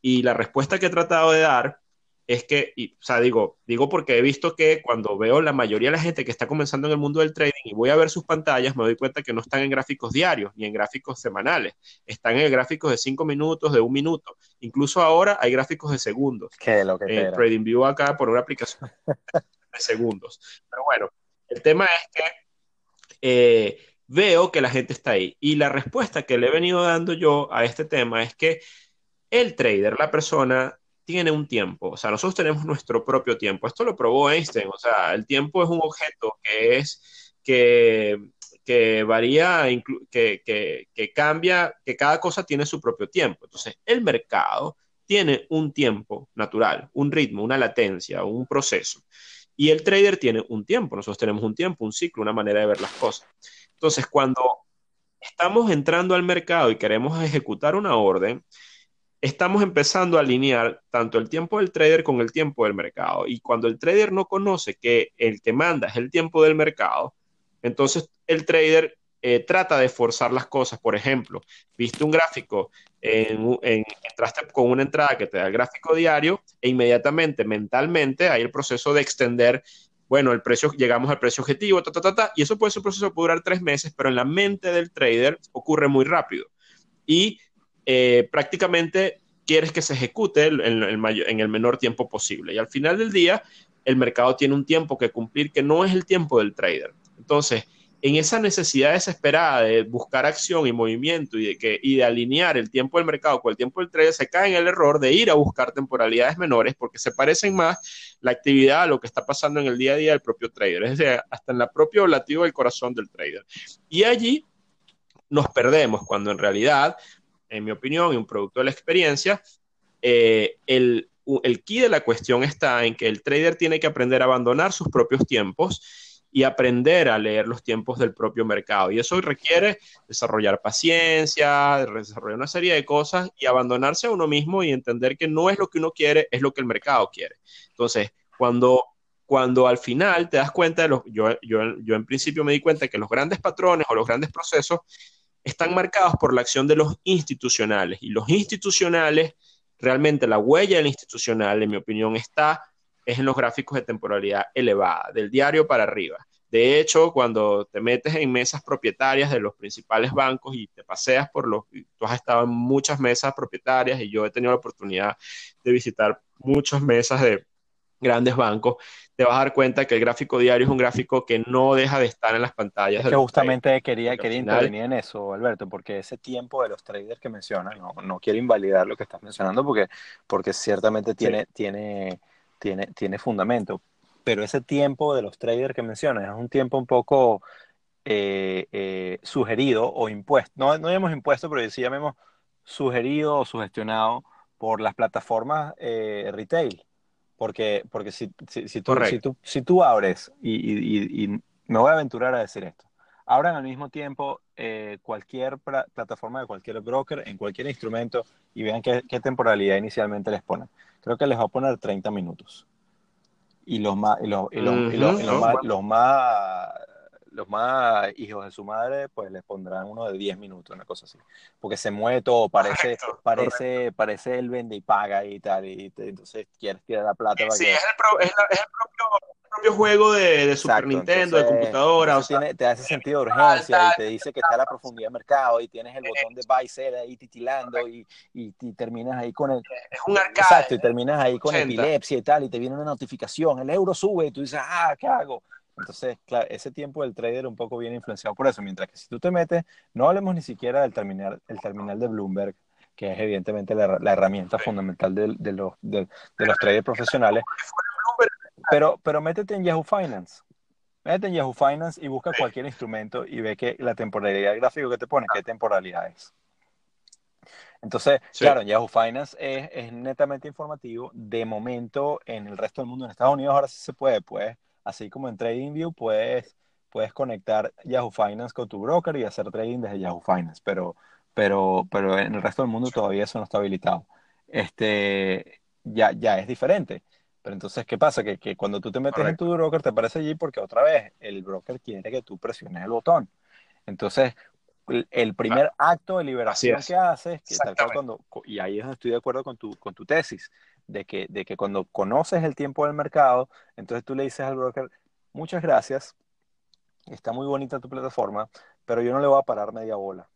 Y la respuesta que he tratado de dar es que, y, o sea, digo, digo porque he visto que cuando veo la mayoría de la gente que está comenzando en el mundo del trading y voy a ver sus pantallas, me doy cuenta que no están en gráficos diarios ni en gráficos semanales, están en gráficos de cinco minutos, de un minuto. Incluso ahora hay gráficos de segundos.
¿Qué lo que
en TradingView acá por una aplicación de segundos. Pero bueno, el tema es que eh, veo que la gente está ahí. Y la respuesta que le he venido dando yo a este tema es que el trader, la persona, tiene un tiempo, o sea, nosotros tenemos nuestro propio tiempo. Esto lo probó Einstein, o sea, el tiempo es un objeto que es que, que varía, que, que, que cambia, que cada cosa tiene su propio tiempo. Entonces, el mercado tiene un tiempo natural, un ritmo, una latencia, un proceso. Y el trader tiene un tiempo, nosotros tenemos un tiempo, un ciclo, una manera de ver las cosas. Entonces, cuando estamos entrando al mercado y queremos ejecutar una orden, estamos empezando a alinear tanto el tiempo del trader con el tiempo del mercado. Y cuando el trader no conoce que el que manda es el tiempo del mercado, entonces el trader eh, trata de forzar las cosas. Por ejemplo, viste un gráfico, en, entraste con una entrada que te da el gráfico diario e inmediatamente, mentalmente, hay el proceso de extender bueno, el precio, llegamos al precio objetivo, ta, ta, ta, y eso puede ser un proceso que puede durar tres meses, pero en la mente del trader ocurre muy rápido. Y eh, prácticamente quieres que se ejecute en, en el menor tiempo posible. Y al final del día, el mercado tiene un tiempo que cumplir que no es el tiempo del trader. Entonces, en esa necesidad desesperada de buscar acción y movimiento y de, que, y de alinear el tiempo del mercado con el tiempo del trader, se cae en el error de ir a buscar temporalidades menores porque se parecen más la actividad a lo que está pasando en el día a día del propio trader, es decir, hasta en la propia volativo del corazón del trader. Y allí nos perdemos cuando en realidad en mi opinión, y un producto de la experiencia, eh, el, el key de la cuestión está en que el trader tiene que aprender a abandonar sus propios tiempos y aprender a leer los tiempos del propio mercado. Y eso requiere desarrollar paciencia, desarrollar una serie de cosas y abandonarse a uno mismo y entender que no es lo que uno quiere, es lo que el mercado quiere. Entonces, cuando, cuando al final te das cuenta de los, yo, yo, yo en principio me di cuenta que los grandes patrones o los grandes procesos están marcados por la acción de los institucionales. Y los institucionales, realmente la huella del institucional, en mi opinión, está es en los gráficos de temporalidad elevada, del diario para arriba. De hecho, cuando te metes en mesas propietarias de los principales bancos y te paseas por los, tú has estado en muchas mesas propietarias y yo he tenido la oportunidad de visitar muchas mesas de grandes bancos, te vas a dar cuenta que el gráfico diario es un gráfico que no deja de estar en las pantallas.
Es que justamente quería, quería intervenir en eso, Alberto, porque ese tiempo de los traders que mencionas, no, no quiero invalidar lo que estás mencionando porque, porque ciertamente tiene, tiene, tiene, tiene fundamento, pero ese tiempo de los traders que mencionas es un tiempo un poco eh, eh, sugerido o impuesto, no, no llamemos impuesto, pero sí llamemos sugerido o sugestionado por las plataformas eh, retail porque, porque si, si, si, tú, si, tú, si tú abres, y, y, me voy a aventurar a decir esto, abran al mismo tiempo eh, cualquier plataforma de cualquier broker, en cualquier instrumento, y vean qué, qué, temporalidad inicialmente les ponen. Creo que les va a poner 30 minutos. Y los más, y los, y los, los, más, los, más, los más hijos de su madre, pues les pondrán uno de 10 minutos, una cosa así. Porque se mueve todo, parece, parece, parece el vende y paga y tal, y entonces quieres tirar la plata.
Sí, es, el es, el propio propio juego de, Super Nintendo, de computadora.
O te hace sentido de urgencia y te dice que está a la profundidad del mercado y tienes el botón de buy sell ahí titilando y, y, terminas ahí con el.
Es un arcade.
Exacto, y terminas ahí con epilepsia y tal, y te viene una notificación, el euro sube y tú dices, ah, ¿qué hago? Entonces, claro, ese tiempo del trader un poco viene influenciado por eso, mientras que si tú te metes, no hablemos ni siquiera del terminal, el terminal de Bloomberg, que es evidentemente la, herramienta fundamental de, de, los, de, los traders profesionales. Pero, pero métete en Yahoo Finance. Métete en Yahoo Finance y busca cualquier instrumento y ve que la temporalidad gráfica que te pone, qué temporalidad es. Entonces, claro, en Yahoo Finance es, es, netamente informativo. De momento, en el resto del mundo, en Estados Unidos, ahora sí se puede, pues, así como en TradingView, puedes, puedes conectar Yahoo Finance con tu broker y hacer trading desde Yahoo Finance, pero, pero, pero en el resto del mundo todavía eso no está habilitado. Este, ya, ya es diferente. Pero entonces, ¿qué pasa? Que, que cuando tú te metes en tu broker, te aparece allí porque otra vez el broker quiere que tú presiones el botón. Entonces, el primer acto de liberación que haces, que tal cual cuando, y ahí es donde estoy de acuerdo con tu, con tu tesis, de que, de que cuando conoces el tiempo del mercado, entonces tú le dices al broker, muchas gracias, está muy bonita tu plataforma, pero yo no le voy a parar media bola.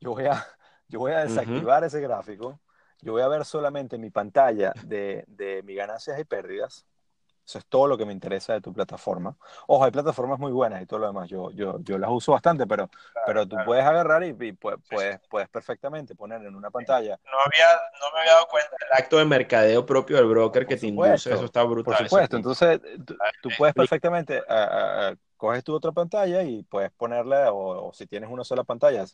Yo voy a, yo voy a desactivar ese gráfico yo voy a ver solamente mi pantalla de, de mis ganancias y pérdidas. Eso es todo lo que me interesa de tu plataforma. Ojo, hay plataformas muy buenas y todo lo demás. Yo, yo, yo las uso bastante, pero, pero tú puedes agarrar y, puedes, puedes, perfectamente poner en una pantalla.
No, había, no me había dado cuenta del acto de mercadeo propio del broker que te induce. Eso está brutal.
Por supuesto. Entonces, tú, puedes perfectamente coges tu otra pantalla y puedes ponerle, o, si tienes una sola pantalla,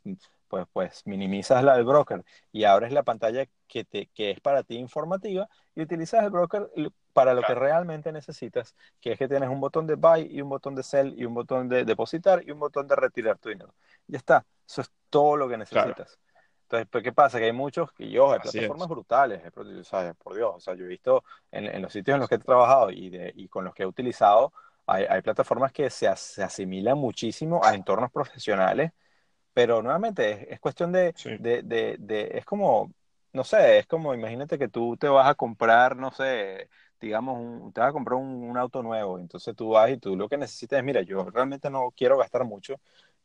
pues, pues minimizas la del broker y abres la pantalla que, te, que es para ti informativa y utilizas el broker para lo que realmente necesitas, que es que tienes un botón de buy y un botón de sell y un botón de depositar y un botón de retirar tu dinero. Ya está, eso es todo lo que necesitas. Entonces, pues, ¿qué pasa? Que hay muchos, que yo, hay plataformas brutales, por Dios, o sea, yo he visto en, en, los sitios en los que he trabajado y, de, y con los que he utilizado, hay, hay plataformas que se, se, asimilan muchísimo a entornos profesionales, pero nuevamente es, cuestión de, de, de, es como, no sé, es como, imagínate que tú te vas a comprar, no sé, digamos, un, te vas a comprar un, auto nuevo, entonces tú vas y tú lo que necesitas es, mira, yo realmente no quiero gastar mucho,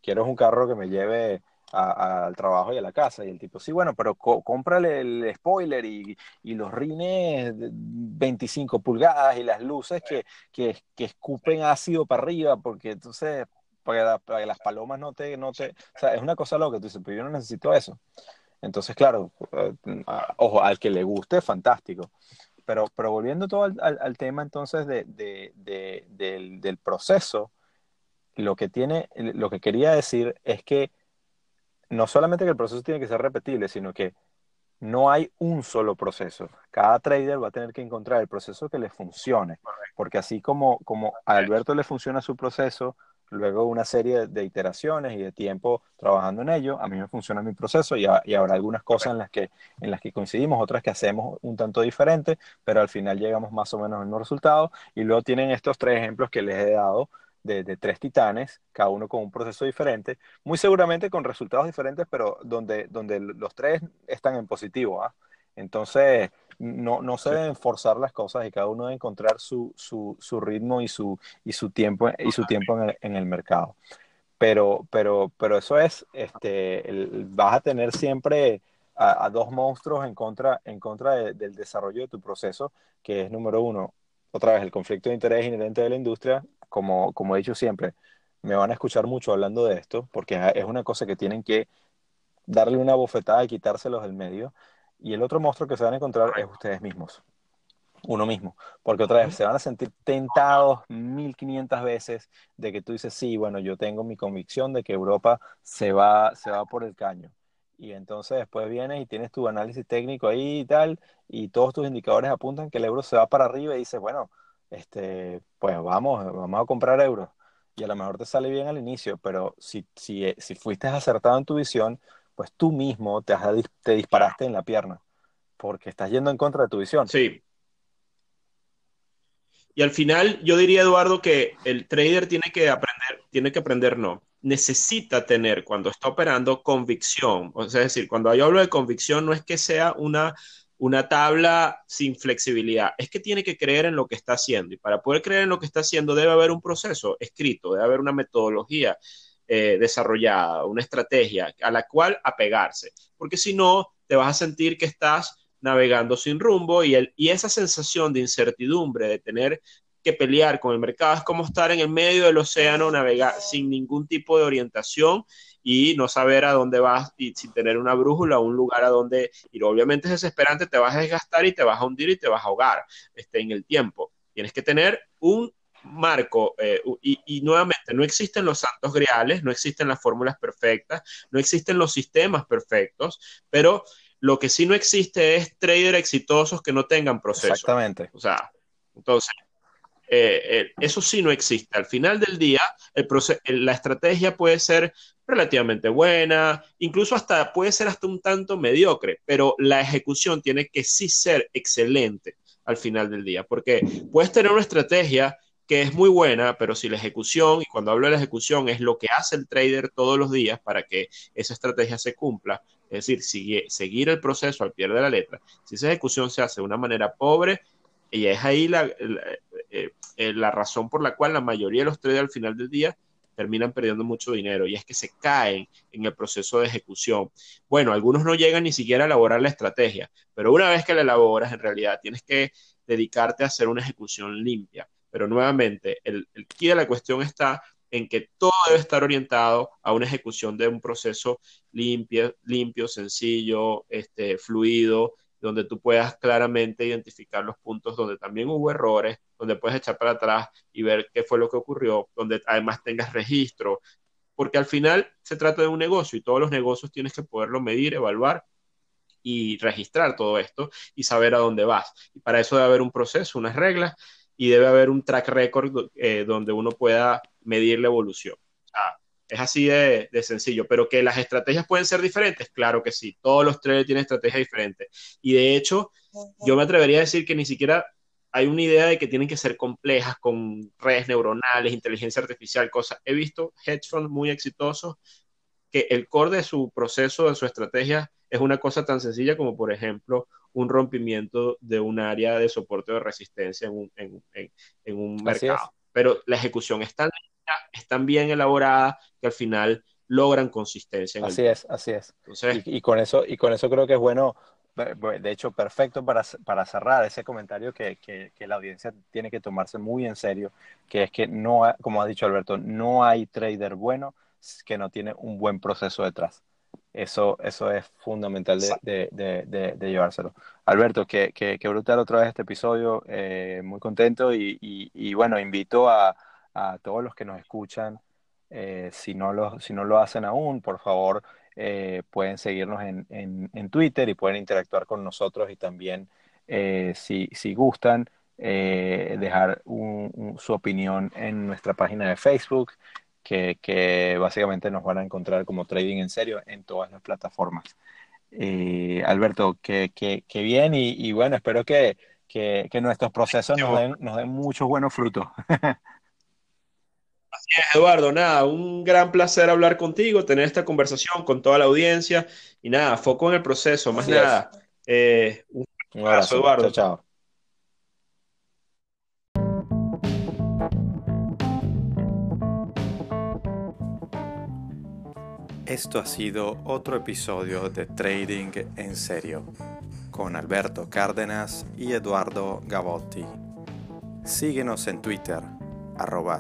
quiero un carro que me lleve al trabajo y a la casa. Y el tipo, sí, bueno, pero cómprale el spoiler y, y, los rines 25 pulgadas y las luces que, que, que, escupen ácido para arriba, porque entonces, para que, las palomas no te, no te... O sea, es una cosa loca, tú dices, pero yo no necesito eso. Entonces, claro, eh, ojo, al que le guste, fantástico. Pero, pero volviendo todo al, al, tema entonces de, de, de, del, del proceso, lo que tiene, lo que quería decir es que no solamente que el proceso tiene que ser repetible, sino que no hay un solo proceso. Cada trader va a tener que encontrar el proceso que le funcione, porque así como, como a Alberto le funciona su proceso, luego una serie de iteraciones y de tiempo trabajando en ello, a mí me funciona mi proceso y, y, habrá algunas cosas en las, que, en las que coincidimos, otras que hacemos un tanto diferente, pero al final llegamos más o menos al mismo resultado. Y luego tienen estos tres ejemplos que les he dado de, tres titanes, cada uno con un proceso diferente, muy seguramente con resultados diferentes, pero donde, donde los tres están en positivo. ¿ah? Entonces, no, no se deben forzar las cosas y cada uno debe encontrar su, su, su ritmo y su, y su tiempo, y su tiempo en, el, en el mercado. Pero, pero, pero eso es, este, vas a tener siempre a, dos monstruos en contra, en contra del desarrollo de tu proceso, que es número uno, otra vez, el conflicto de interés inherente de la industria como, como he dicho siempre, me van a escuchar mucho hablando de esto, porque es una cosa que tienen que darle una bofetada y quitárselos del medio. Y el otro monstruo que se van a encontrar es ustedes mismos, uno mismo, porque otra vez se van a sentir tentados 1500 veces de que tú dices, sí, bueno, yo tengo mi convicción de que Europa se va, se va por el caño. Y entonces después vienes y tienes tu análisis técnico ahí y tal, y todos tus indicadores apuntan que el euro se va para arriba y dices, bueno, este, pues vamos, vamos a comprar euros. Y a lo mejor te sale bien al inicio, pero si, si, eh, si fuiste acertado en tu visión, pues tú mismo te, te disparaste en la pierna, porque estás yendo en contra de tu visión.
Sí. Y al final yo diría, Eduardo, que el trader tiene que aprender, tiene que aprender, no, necesita tener cuando está operando convicción. O sea, es decir, cuando yo hablo de convicción no es que sea una, una tabla sin flexibilidad, es que tiene que creer en lo que está haciendo. Y para poder creer en lo que está haciendo debe haber un proceso escrito, debe haber una metodología eh, desarrollada, una estrategia a la cual apegarse. Porque si no, te vas a sentir que estás navegando sin rumbo y, el, y esa sensación de incertidumbre, de tener que pelear con el mercado, es como estar en el medio del océano, navegar sin ningún tipo de orientación y no saber a dónde vas y sin tener una brújula, un lugar a donde ir. Obviamente es desesperante, te vas a desgastar y te vas a hundir y te vas a ahogar este, en el tiempo. Tienes que tener un marco, eh, y, y, nuevamente, no existen los santos griales, no existen las fórmulas perfectas, no existen los sistemas perfectos, pero lo que sí no existe es traders exitosos que no tengan proceso.
Exactamente.
O sea, entonces, eh, eh, eso sí no existe. Al final del día, el la estrategia puede ser relativamente buena, incluso hasta puede ser hasta un tanto mediocre, pero la ejecución tiene que sí ser excelente al final del día, porque puedes tener una estrategia que es muy buena, pero si la ejecución, y cuando hablo de la ejecución, es lo que hace el trader todos los días para que esa estrategia se cumpla, es decir, seguir el proceso al pie de la letra, si esa ejecución se hace de una manera pobre, y es ahí eh, eh, la, razón por la cual la mayoría de los traders al final del día terminan perdiendo mucho dinero y es que se caen en el proceso de ejecución. Bueno, algunos no llegan ni siquiera a elaborar la estrategia, pero una vez que la elaboras, en realidad tienes que dedicarte a hacer una ejecución limpia. Pero nuevamente, el, el de la cuestión está en que todo debe estar orientado a una ejecución de un proceso limpio, limpio sencillo, este, fluido, donde tú puedas claramente identificar los puntos donde también hubo errores, donde puedes echar para atrás y ver qué fue lo que ocurrió, donde además tengas registro, porque al final se trata de un negocio y todos los negocios tienes que poderlo medir, evaluar y registrar todo esto y saber a dónde vas. Y para eso debe haber un proceso, unas reglas y debe haber un track record eh, donde uno pueda medir la evolución. es así de, sencillo, pero que las estrategias pueden ser diferentes, claro que sí, todos los traders tienen estrategias diferentes. Y de hecho, yo me atrevería a decir que ni siquiera hay una idea de que tienen que ser complejas con redes neuronales, inteligencia artificial, cosas. He visto hedge funds muy exitosos que el core de su proceso, de su estrategia, es una cosa tan sencilla como, por ejemplo, un rompimiento de un área de soporte de resistencia en un, en, en, un mercado. Pero la ejecución es tan, es tan bien elaborada que al final logran consistencia.
así es, así es. y, con eso, y con eso creo que es bueno, de hecho, perfecto para, para cerrar ese comentario que, que, que, la audiencia tiene que tomarse muy en serio, que es que no, como ha dicho Alberto, no hay trader bueno que no tiene un buen proceso detrás. Eso, eso es fundamental de, de, de, de llevárselo. Alberto, que, que, que, brutal otra vez este episodio, eh, muy contento y, y, y, bueno, invito a, a, todos los que nos escuchan, eh, si, no lo, si no lo hacen aún, por favor, eh, pueden seguirnos en, en, en, Twitter y pueden interactuar con nosotros y también, si, si gustan, eh, dejar un, un, su opinión en nuestra página de Facebook que, básicamente nos van a encontrar como Trading en Serio en todas las plataformas. Eh, Alberto, que, bien y, bueno, espero que, nuestros procesos nos den, nos den muchos buenos frutos.
Así es, Eduardo, nada, un gran placer hablar contigo, tener esta conversación con toda la audiencia y nada, foco en el proceso, más nada. Eh, un, abrazo, Eduardo.
Chao, chao. Esto ha sido otro episodio de Trading en Serio con Alberto Cárdenas y Eduardo Gavotti. Síguenos en Twitter, arroba.